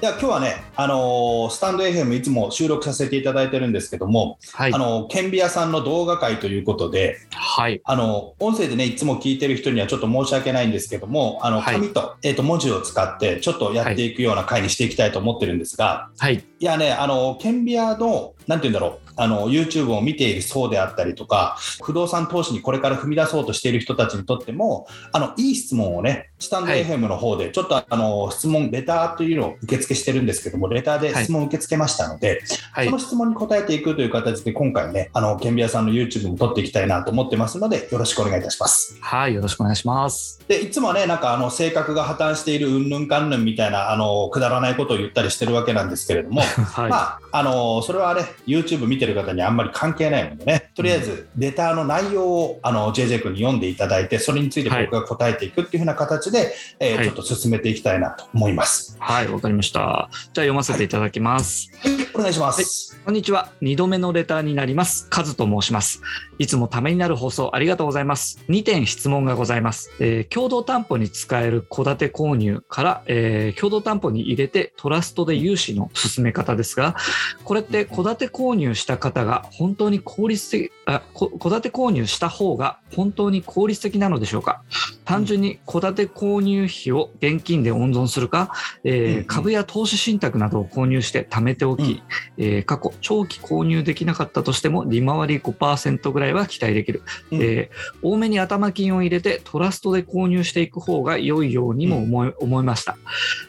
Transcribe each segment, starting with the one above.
では今日はね、あのースタンド FM いつも収録させていただいてるんですけども、はい。あのーケンビアさんの動画会ということで、はい。あのー音声でね、いつも聞いてる人にはちょっと申し訳ないんですけども、あの、はい。紙と,、えーと文字を使ってちょっとやっていくような会にしていきたいと思ってるんですが、はい。いやね、あの、ケンビアの、なんて言うんだろう、あの、YouTube を見ている層であったりとか、不動産投資にこれから踏み出そうとしている人たちにとっても、あの、いい質問をね、スタンドはい。FM の方で、ちょっとあの、質問、レターというのを受付してるんですけども、レターで質問を受け付けましたので、はい。その質問に答えていくという形で、今回ね、あの、ケンビアさんの YouTube も撮っていきたいなと思ってますので、よろしくお願いいたします。はいよろしくお願いします。で、いつもはね、なんかあの、性格が破綻しているうんぬんかんぬんみたいな、あの、くだらないことを言ったりしてるわけなんですけれども、はい、まあ、あのそれはね、YouTube 見てる方にあんまり関係ないのでね、とりあえず、レターの内容をあの JJ 君に読んでいただいて、それについて僕が答えていくっていうふうな形で、えーはいちょっと進めていきたいなと思います。はいわかりましたじゃあ読ませていただきます、お願いします。こんにちは。2度目のレターになります。カズと申します。いつもためになる放送ありがとうございます。2点質問がございます。えー共同担保に使える戸建て購入から、えー共同担保に入れてトラストで融資の進め方ですが、これって戸建て購入した方が本当に効率的、あ、こ戸建て購入した方が本当に効率的なのでしょうか？単純に戸建て購入費を現金で温存するか、えー株や投資信託などを購入して貯めておき、うん。えー過去長期購入できなかったとしても利回り5%ぐらいは期待できる、うん。えー多めに頭金を入れてトラストで購入していく方が良いようにも思い,、思いました、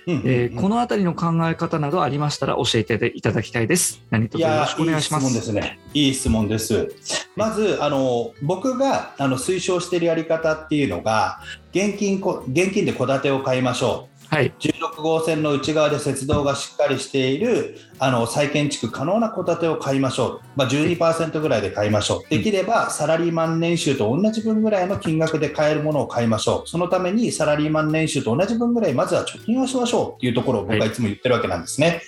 うんえーこのあたりの考え方などありましたら教えていただきたいです。何卒よろしくお願いしまいい質問ですね。いい質問です。まず、あの僕があの推奨しているやり方っていうのが、現金こ現金で戸建てを買いましょう。はい。16号線の内側で雪道がしっかりしているあの再建築可能な戸建てを買いましょう、まあ、12%ぐらいで買いましょう、できればサラリーマン年収と同じ分ぐらいの金額で買えるものを買いましょう、そのためにサラリーマン年収と同じ分ぐらい、まずは貯金をしましょう。っていうところを僕はいつも言ってるわけなんですね。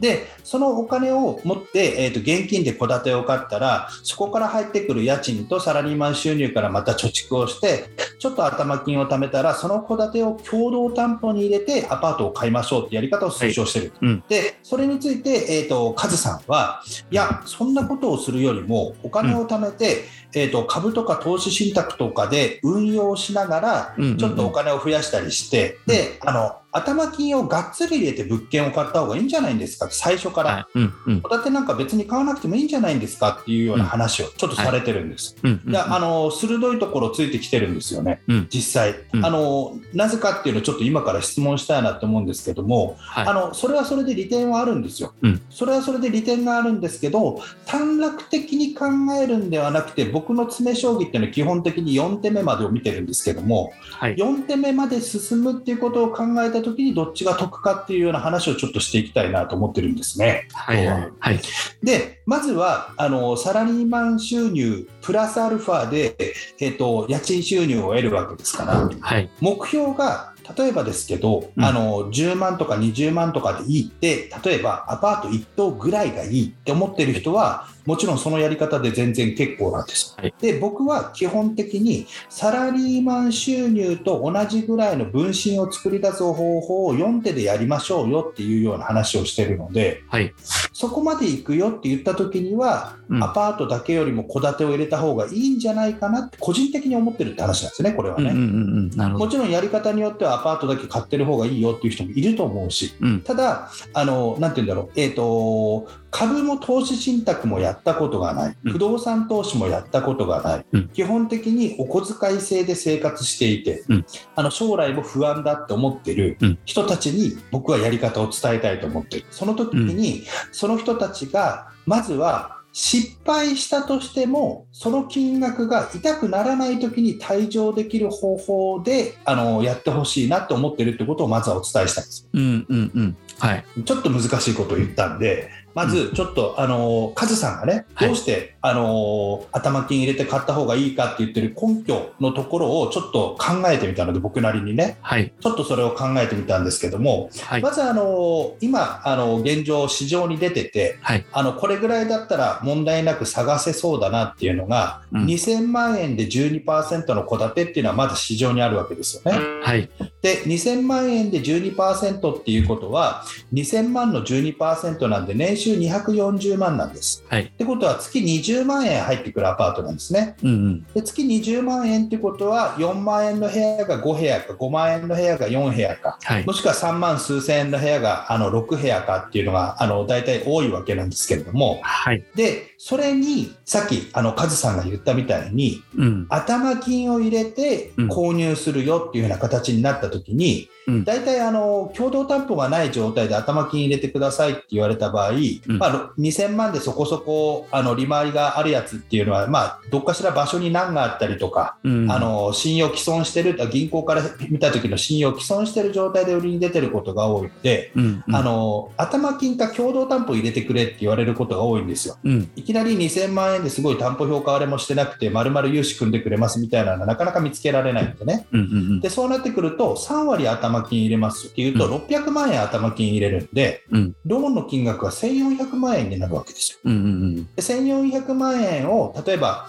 で、そのお金を持って、えー、と現金で戸建てを買ったら、そこから入ってくる家賃とサラリーマン収入からまた貯蓄をして、ちょっと頭金を貯めたら、その戸建てを共同担保に入れてアパートを買いましょうってやり方を推奨してる。うん。で、それについて、えー、とカズさんは、いや、そんなことをするよりも、お金を貯めて、えー、と株とか投資信託とかで運用しながら、うんうんうん。ちょっとお金を増やしたりして、であの頭金をがっつり入れて物件を買った方がいいんじゃないんですか？最初から。はい。うんうん。戸建てなんか別に買わなくてもいいんじゃないんですかっていうような話をちょっとされてるんです。うんうんであの鋭いところついてきてるんですよね、うん実際、うんあの。なぜかっていうのをちょっと今から質問したいなと思うんですけども、はい。あのそれはそれで利点はあるんですよ、うん。それはそれで利点があるんですけど、短絡的に考えるんではなくて、僕の詰将棋っていうのは基本的に4手目までを見てるんですけども、はい。4手目まで進むっていうことを考えたときに、どっちが得かっていうような話をちょっとしていきたいなと思ってるんですね。はい。はいはい。で、まずはあのサラリーマン収入プラスアルファで、えっと家賃収入を得るわけですから、はい。目標が例えばですけど、うん。あの10万とか20万とかでいいって、例えばアパート1棟ぐらいがいいって思ってる人は、もちろんそのやり方で全然結構なんです。はい。で、僕は基本的にサラリーマン収入と同じぐらいの分身を作り出す方法を4手でやりましょうよっていうような話をしてるので、はい。そこまで行くよって言った時には、うん。アパートだけよりも戸建てを入れた方がいいんじゃないかなって個人的に思ってるって話なんですね、これはね。もちろんやり方によってはアパートだけ買ってる方がいいよっていう人もいると思うし、うん。ただ、あのなんて言うんだろう、えーと、株も投資信託もやったことがない、うん。不動産投資もやったことがない、うん。基本的にお小遣い制で生活していて、うん。あの将来も不安だって思ってるうん。人たちに僕はやり方を伝えたいと思ってる。その時に、その人たちがまずは失敗したとしても、その金額が痛くならないときに退場できる方法であのやってほしいなと思ってるってことをまずはお伝えしたいんです。うんうんうん。はい。ちょっと難しいことを言ったんで、まずちょっと、あのカズさんがね、はい。どうして、あの頭金入れて買った方がいいかって言ってる根拠のところをちょっと考えてみたので、僕なりにね、はい。ちょっとそれを考えてみたんですけども、はい。まず、あの今、あの現状、市場に出てて、はい。あのこれぐらいだったら問題なく探せそうだなっていうのが、うん2000万円で12%の戸建てっていうのはまだ市場にあるわけですよね。はい。で2000万円で12%っていうことは2000万の12%なんで年収240万なんです。はい。ってことは月20万円入ってくるアパートなんですね。うんうん。で月20万円ってことは4万円の部屋が5部屋か5万円の部屋が4部屋かはいも。しくは3万数千円の部屋があの6部屋かっていうのがあの大体多いわけなんですけれどもはい。でそれにさっきあのカズさんが言ったみたいにうん。頭金を入れてうん購入するよっていうような形になった時に、うん大体あの共同担保がない状態で頭金入れてくださいって言われた場合、んまあ、2000万でそこそこあの利回りがあるやつっていうのは、まあ、どっかしら場所に難があったりとか、うん。あ、の信用毀損してる銀行から見た時の信用毀損してる状態で売りに出てることが多いので、うん。うんあ、の頭金か共同担保入れてくれって言われることが多いんですよ。うん。いきなり2000万円ですごい担保評価割れもしてなくて、まるまる融資組んでくれますみたいなのはなかなか見つけられないんでね。うん。うん。で、そうなってくると、3割頭金入れますっていうと、う600万円頭金入れるんで、うんローンの金額が1400万円になるわけですよ。うん。うん。で1400万円を、例えば、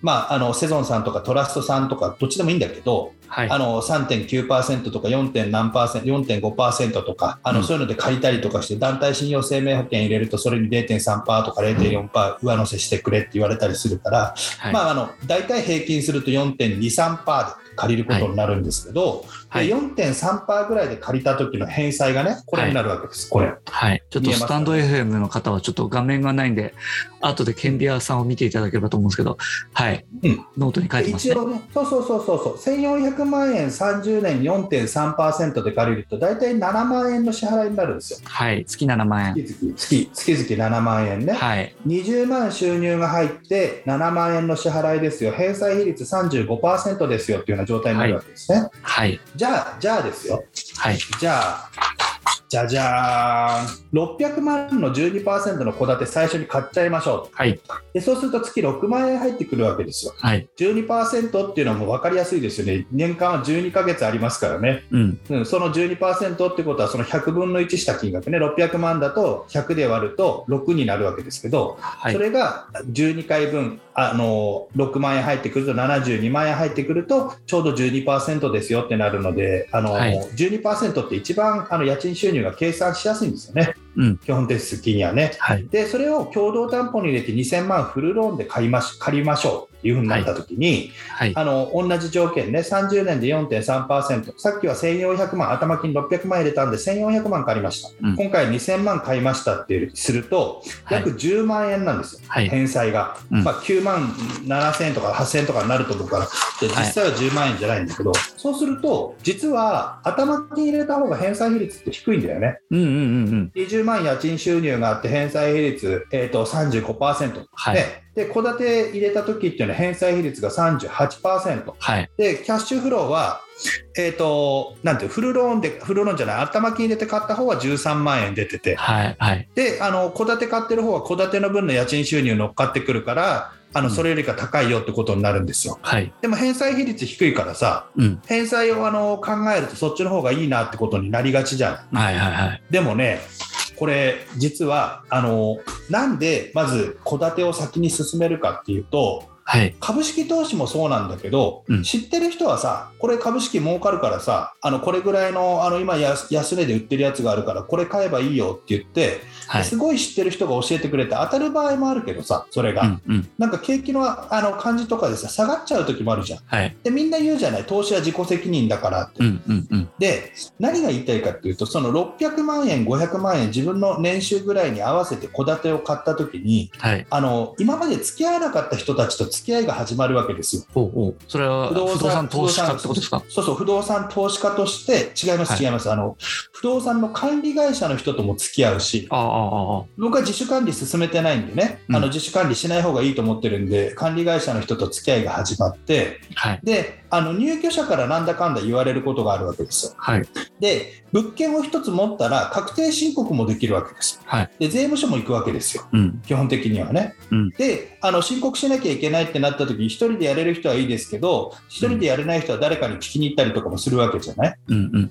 まあ、あのセゾンさんとかトラストさんとかどっちでもいいんだけど、はい。あの3.9%とか 4. 点何パーセント4.5%とかあの、うんそういうので借りたりとかして団体信用生命保険入れるとそれに0.3%とか0.4%上乗せしてくれって言われたりするから、はい。まあ、あの大体平均すると4.23%で借りることになるんですけど、はいで4.3%ぐらいで借りた時の返済がねこれになるわけです、これ。はい。ちょっとスタンド FM の方はちょっと画面がないんで、後でケンビアさんを見ていただければと思うんですけど、はい。うんノートに書いてますね。一応ね、そうそうそうそうそう、1400万円30年4.3%で借りると、大体7万円の支払いになるんですよ。はい。月7万円。月々月月々7万円ね。はい。20万収入が入って7万円の支払いですよ、返済比率35%ですよっていうような状態になるわけですね。はい。じゃあ、じゃあですよ、はい。じゃあ、じゃじゃーん、600万の12%の戸建て最初に買っちゃいましょはい。うで。そうすると月6万円入ってくるわけですよ。はい。12%っていうのはもう分かりやすいですよね。年間は12ヶ月ありますからね。うん。うん、その12%ってことはその100分の1した金額ね、600万だと100で割ると6になるわけですけど、はいそ。れが12回分あの6万円入ってくると72万円入ってくるとちょうど12%ですよってなるのであの、はい12%って一番あの家賃収入が計算しやすいんですよね、うん基本手続きにはね。はい。でそれを共同担保に入れて2000万フルローンで買いまし借りましょういうふうになった時に、はい。あの同じ条件ね30年で4.3%さっきは1400万頭金600万入れたんで1400万借りました、うん。今回2000万買いましたってするとはい。約10万円なんですよ、はい。返済が、うん。まあ、9万7000円とか8000円とかになると思うからで実際は10万円じゃないんだけど、そうすると実は頭金入れた方が返済比率って低いんだよね。うんうんうんうん。20万家賃収入があって返済比率、えー、と35%、はい。でで戸建て入れた時っていうのは返済比率が38%はい。でキャッシュフローは、えー、となんていうフルローンでフルローンじゃない頭金入れて買った方は13万円出ててはい。はい。であの戸建て買ってる方は戸建ての分の家賃収入乗っかってくるからあのうんそれよりか高いよってことになるんですよはい。でも返済比率低いからさうん。返済をあの考えるとそっちの方がいいなってことになりがちじゃんはいはいはい。でもねこれ実はあのなんでまず戸建てを先に進めるかっていうとはい。株式投資もそうなんだけど、うん知ってる人はさこれ株式儲かるからさあのこれぐらいのあの今安安値で売ってるやつがあるからこれ買えばいいよって言って、はい。すごい知ってる人が教えてくれて当たる場合もあるけどさそれが、うんうん。なんか景気のあの感じとかでさ下がっちゃう時もあるじゃんはい。でみんな言うじゃない投資は自己責任だからって、うんうんうん。で何が言いたいかっていうとその600万円500万円自分の年収ぐらいに合わせて戸建てを買った時にはい。あの今まで付き合えなかった人たちと付き合いが始まるわけですよ。おうおう。それは不動産投資家ってことですか？そうそう、不動産投資家として、違います、はい。違います、あの、不動産の管理会社の人とも付き合うし、ああ、ああ、僕は自主管理進めてないんでね、うん。あの自主管理しない方がいいと思ってるんで、管理会社の人と付き合いが始まって、はい。で、あの入居者からなんだかんだ言われることがあるわけですよ。はい。で、物件を一つ持ったら確定申告もできるわけです。はい。で、税務署も行くわけですよ。うん。基本的にはね。うんであの、申告しなきゃいけないってなった時に、一人でやれる人はいいですけど、一人でやれない人は誰かに聞きに行ったりとかもするわけじゃない？うん。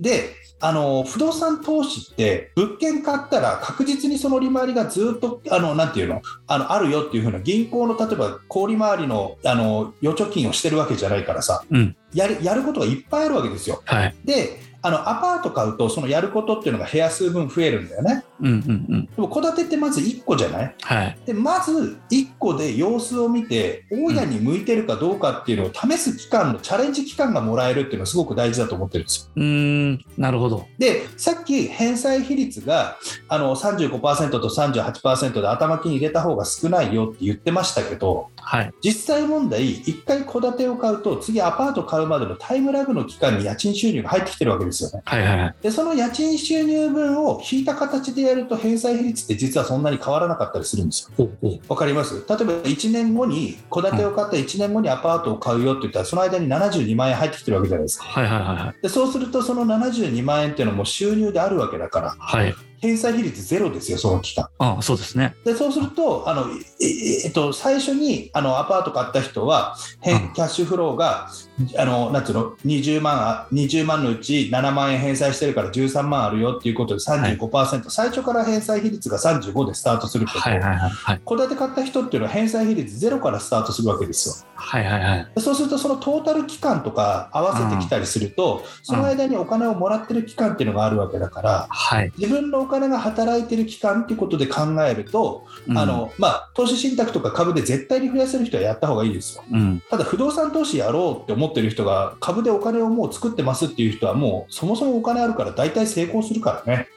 であの不動産投資って物件買ったら確実にその利回りがずっとあのなんていうの？あのあるよっていうふうな銀行の例えば小利回りのあの預貯金をしてるわけじゃないからさうん。やるやることがいっぱいあるわけですよ。はい。であのアパート買うとそのやることっていうのが部屋数分増えるんだよね。うん。うん。うん。でも戸建てってまず1個じゃない？はい。でまず1個で様子を見て大家に向いてるかどうかっていうのを試す期間のチャレンジ期間がもらえるっていうのはすごく大事だと思ってるんですよ。うーん。なるほど。でさっき返済比率があの35%と38%で頭金入れた方が少ないよって言ってましたけどはい。実際問題1回戸建てを買うと次アパート買うまでのタイムラグの期間に家賃収入が入ってきてるわけですよね。はい。はい。はい。でその家賃収入分を引いた形でやると返済比率って実はそんなに変わらなかったりするんですよ。わかります？例えば1年後に戸建てを買った1年後にアパートを買うよって言ったらその間に72万円入ってきてるわけじゃないですか。はい。はい。はい。はい。でそうするとその72万円っていうのはもう収入であるわけだからはい。返済比率ゼロですよ、その期間。ああ、そうですね。でそうするとあの、ええっと、最初にあのアパート買った人は、キャッシュフローがあのなんつうの？20万あ20万のうち7万円返済してるから13万あるよっていうことで35%、最初から返済比率が35でスタートするけど、はい。はい。はい。はい。戸建て買った人っていうのは返済比率ゼロからスタートするわけですよ。はい。はい。はい。でそうすると、そのトータル期間とか合わせてきたりすると、その間にお金をもらってる期間っていうのがあるわけだから、はい。自分のお金が働いてる期間っていうことで考えると、うんあ、のまあ、投資信託とか株で絶対に増やせる人はやった方がいいですよ。うん。ただ、不動産投資やろうって思持ってる人が、株でお金をもう作ってますっていう人は、もうそもそもお金あるから大体成功するからね。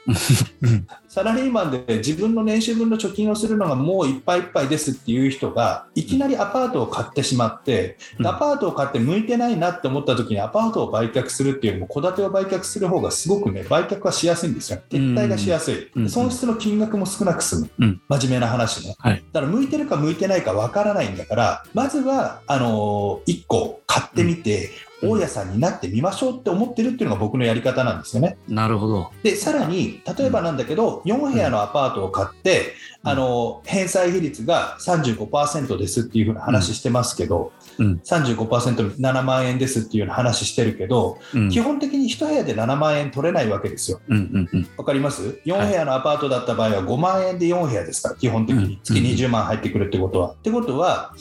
うん。サラリーマンで自分の年収分の貯金をするのがもういっぱいいっぱいですっていう人がいきなりアパートを買ってしまって、うん。アパートを買って向いてないなって思った時にアパートを売却するっていうよりも戸建てを売却する方がすごくね売却はしやすいんですよ。撤退がしやすい、うん。損失の金額も少なく済む、うん。真面目な話ね、はい。だから向いてるか向いてないかわからないんだからまずはあの1個買ってみて、うん大家さんになってみましょうって思ってるっていうのが僕のやり方なんですよね。なるほど。でさらに例えばなんだけど、4部屋のアパートを買って、うんあの返済比率が35%ですっていうふうな話してますけど、うん。35%7 万円ですっていうような話してるけど、うん。基本的に1部屋で7万円取れないわけですよ。うん。うん。うん。わかります ?4 部屋のアパートだった場合は5万円で4部屋ですから、基本的うんに月20万入ってくるってことは。ってことは、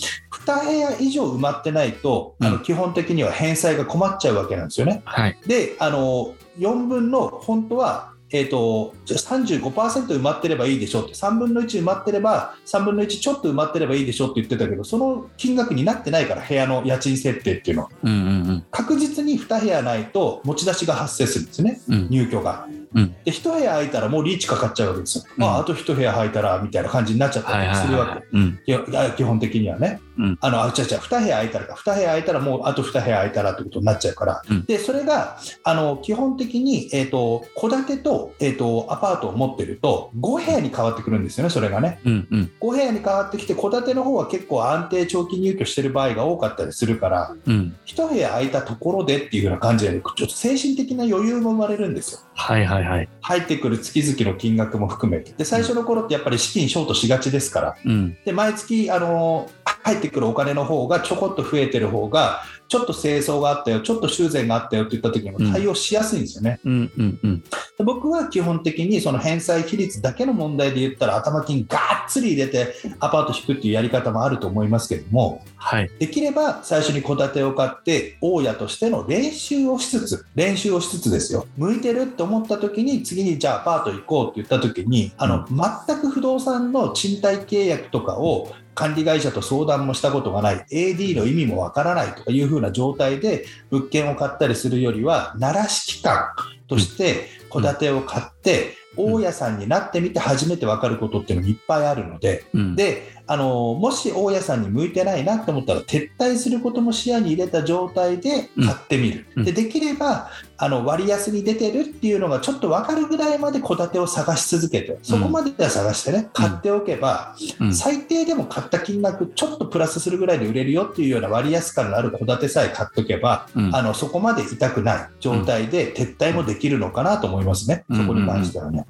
2部屋以上埋まってないと、あうんの基本的には返済が困っちゃうわけなんですよね。はい。で、あの4分の本当は、えー、とじゃあ35%埋まってればいいでしょって3分の1埋まってれば3分の1ちょっと埋まってればいいでしょって言ってたけどその金額になってないから部屋の家賃設定っていうのはうん。うん。確実に2部屋ないと持ち出しが発生するんですねうん。入居が。うん。で1部屋空いたらもうリーチかかっちゃうわけですよ。うんああと1部屋空いたらみたいな感じになっちゃったはい。りはい。するわけ。はい。うん。いや基本的にはね、うんあのあ違う違う2部屋空いたらか2部屋空いたらもうあと2部屋空いたらってことになっちゃうから、うんでそれがあの基本的に、えー、と戸建てと,、えー、とアパートを持ってると5部屋に変わってくるんですよねそれがねうん。うん。5部屋に変わってきて戸建ての方は結構安定長期入居してる場合が多かったりするからうん。1部屋空いたところでっていう風な感じで、ちょっと精神的な余裕も生まれるんですよはい。はい。はい。入ってくる月々の金額も含めてで最初の頃ってやっぱり資金ショートしがちですからうん。で毎月あの入ってくるお金の方がちょこっと増えてる方がちょっと清掃があったよちょっと修繕があったよって言った時にも対応しやすいんですよね、うん。うん。うん。で僕は基本的にその返済比率だけの問題で言ったら頭金がっつり入れてアパート引くっていうやり方もあると思いますけどもはい。できれば最初に戸建てを買って大家としての練習をしつつ練習をしつつですよ向いてるって思った時に次にじゃあアパート行こうって言った時にあの全く不動産の賃貸契約とかを管理会社と相談もしたことがない。AD の意味もわからないとかいう風な状態で物件を買ったりするよりは慣らし期間として戸建てを買って大家さんになってみて初めて分かることっていうのもいっぱいあるので。うん。であのもし大家さんに向いてないなと思ったら撤退することも視野に入れた状態で買ってみる、うんでできればあの割安に出てるっていうのがちょっと分かるぐらいまで戸建てを探し続けてそこまでは探してね、買っておけば、うん。最低でも買った金額ちょっとプラスするぐらいで売れるよっていうような割安感のある戸建てさえ買っておけば、うん。あのそこまで痛くない状態で撤退もできるのかなと思いますね、うん。そこに関してはね。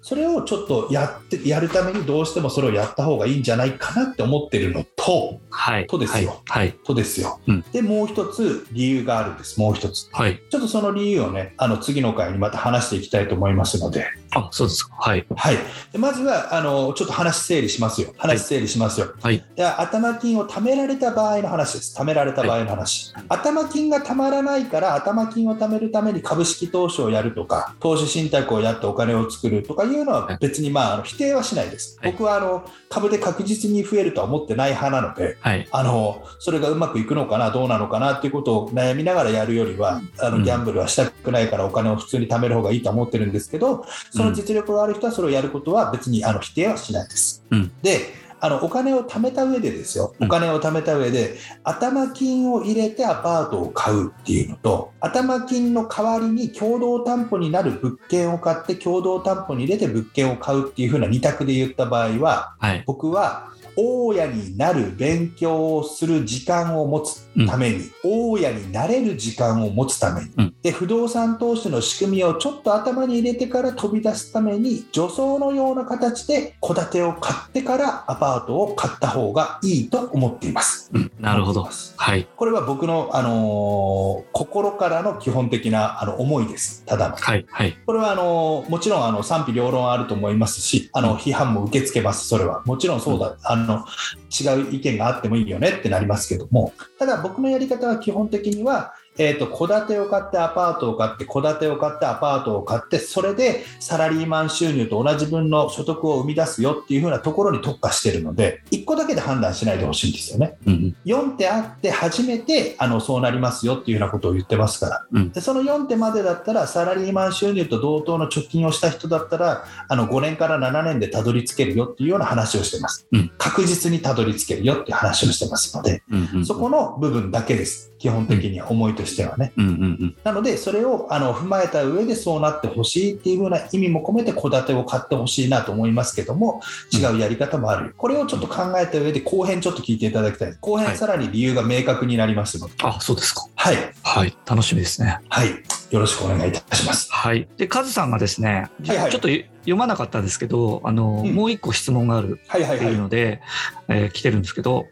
それをちょっとやってやるためにどうしてもそれをやった方がいいんじゃないかなって思ってるのと、はい。とですよ。はい。とですよ。うん。で、もう一つ理由があるんです、もう一つ。はい。ちょっとその理由をね、あの次の回にまた話していきたいと思いますので、あそうですか。はい。はい、でまずはあのちょっと話整理しますよ、話整理しますよ。はい。で頭金を貯められた場合の話です、貯められた場合の話。頭金がたまらないから、頭金を貯めるために株式投資をやるとか、投資信託をやってお金を作るとかいうのは別に、まあ、あの否定はしないです。はい。僕はあの株で確実に増えるとは思ってない派なので、はい。あのそれがうまくいくのかな、どうなのかなっていうことを悩みながらやるよりは、あうん。のギャンブルはしたくないからお金を普通に貯める方がいいと思ってるんですけど、その実力がある人はそれをやることは別にあの否定はしないです。うん。であのお金を貯めた上でですよ、うん。お金を貯めた上で、頭金を入れてアパートを買うっていうのと、頭金の代わりに共同担保になる物件を買って、共同担保に入れて物件を買うっていう風な二択で言った場合は、はい。僕は大家になる勉強をする時間を持つために、大家になれる時間を持つために、うん。で不動産投資の仕組みをちょっと頭に入れてから飛び出すために女装のような形で戸建てを買ってからアパートを買った方がいいと思っています。うん。なるほど。はい。これは僕の、あのー心からの基本的なあの思いです。ただの。はいはい。これはあのもちろんあの賛否両論あると思いますし、あの批判も受け付けます、それは。もちろんそうだ、あの違う意見があってもいいよねってなりますけども、ただ僕のやり方は基本的には、えー、と戸建てを買ってアパートを買って戸建てを買ってアパートを買ってそれでサラリーマン収入と同じ分の所得を生み出すよっていう風なところに特化してるので1個だけで判断しないでほしいんですよね。うん4手あって初めてあのそうなりますよっていうようなことを言ってますから、うん。でその4手までだったらサラリーマン収入と同等の貯金をした人だったらあの5年から7年でたどり着けるよっていうような話をしてます、うん。確実にたどり着けるよっていう話をしてますので、うんうん。そこの部分だけです基本的には思いとしてはね、うん。うんうんなのでそれをあの踏まえた上でそうなってほしいっていうような意味も込めて戸建てを買ってほしいなと思いますけども違うやり方もある、これをちょっと考えた上で後編ちょっと聞いていただきたい。後はい編さらに理由が明確になりますので、あそうですかはい、はい。楽しみですね。はい、よろしくお願いいたします。はい。でカズさんがですねはいはい。ちょっと読まなかったんですけどあの、うん。もう一個質問があるってはいうので、えー来てるんですけど、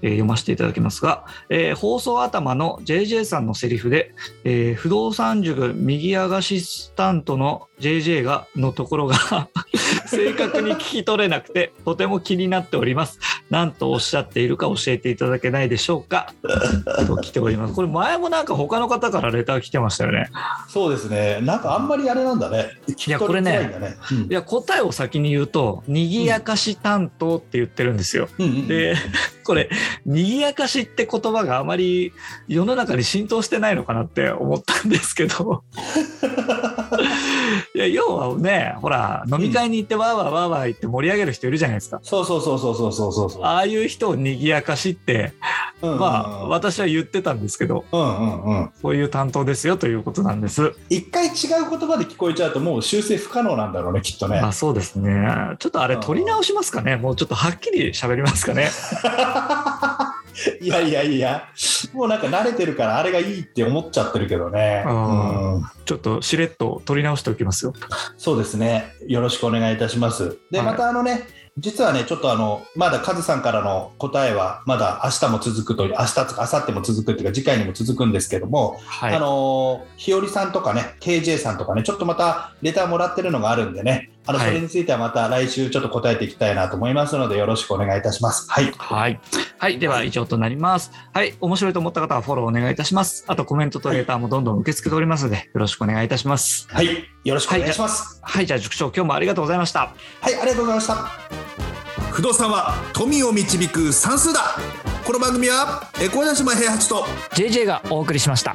えー読ませていただきますが、えー放送頭の JJ さんのセリフで、えー不動産塾右上がしスタントの JJ がのところが正確に聞き取れなくてとても気になっております。何とおっしゃっているか教えていただけないでしょうかと来ております。これ前もなんか他の方からレター来てましたよね。そうですね。なんかあんまりあれなんだね。いやこれね。うんいや答えを先に言うと「にぎやかし担当」って言ってるんですよ。うんうんでこれ「にぎやかし」って言葉があまり世の中に浸透してないのかなって思ったんですけど いや要はねほら飲み会に行ってってわーわーわーわー言って盛り上げる人いるじゃないですか。そうそうそうそうそうそうそうああいう人をにぎやかしって、うんうんうん、まあ私は言ってたんですけど、うんうんうん、そういう担当ですよということなんです。一回違う言葉で聞こえちゃうともう修正不可能なんだろうねきっとね。あそうですね。ちょっとあれ取り直しますかね？もうちょっとはっきり喋りますかね？いやいやいや、もうなんか慣れてるからあれがいいって思っちゃってるけどね。あうんちょっとしれっと取り直しておきますよ。そうですね。よろしくお願いいたします。で、はいまたあのね、実はね、ちょっとあの、まだカズさんからの答えは、まだ明日も続くという、明日とか明後日も続くっていうか、次回にも続くんですけども、はい。あのー、ひよりさんとかね、KJ さんとかね、ちょっとまたレターもらってるのがあるんでね、あの、はいそれについてはまた来週ちょっと答えていきたいなと思いますので、よろしくお願いいたします。はい。はい。はい。では、以上となります。はい。面白いと思った方はフォローお願いいたします。あと、コメントとレターもどんどん受け付けておりますので、よろしくお願いいたします。はい。よろしくお願いします。はい。じゃあ、塾長、今日もありがとうございました。はい、ありがとうございました。不動産は富を導く算数だこの番組はエコダ島平八と JJ がお送りしました。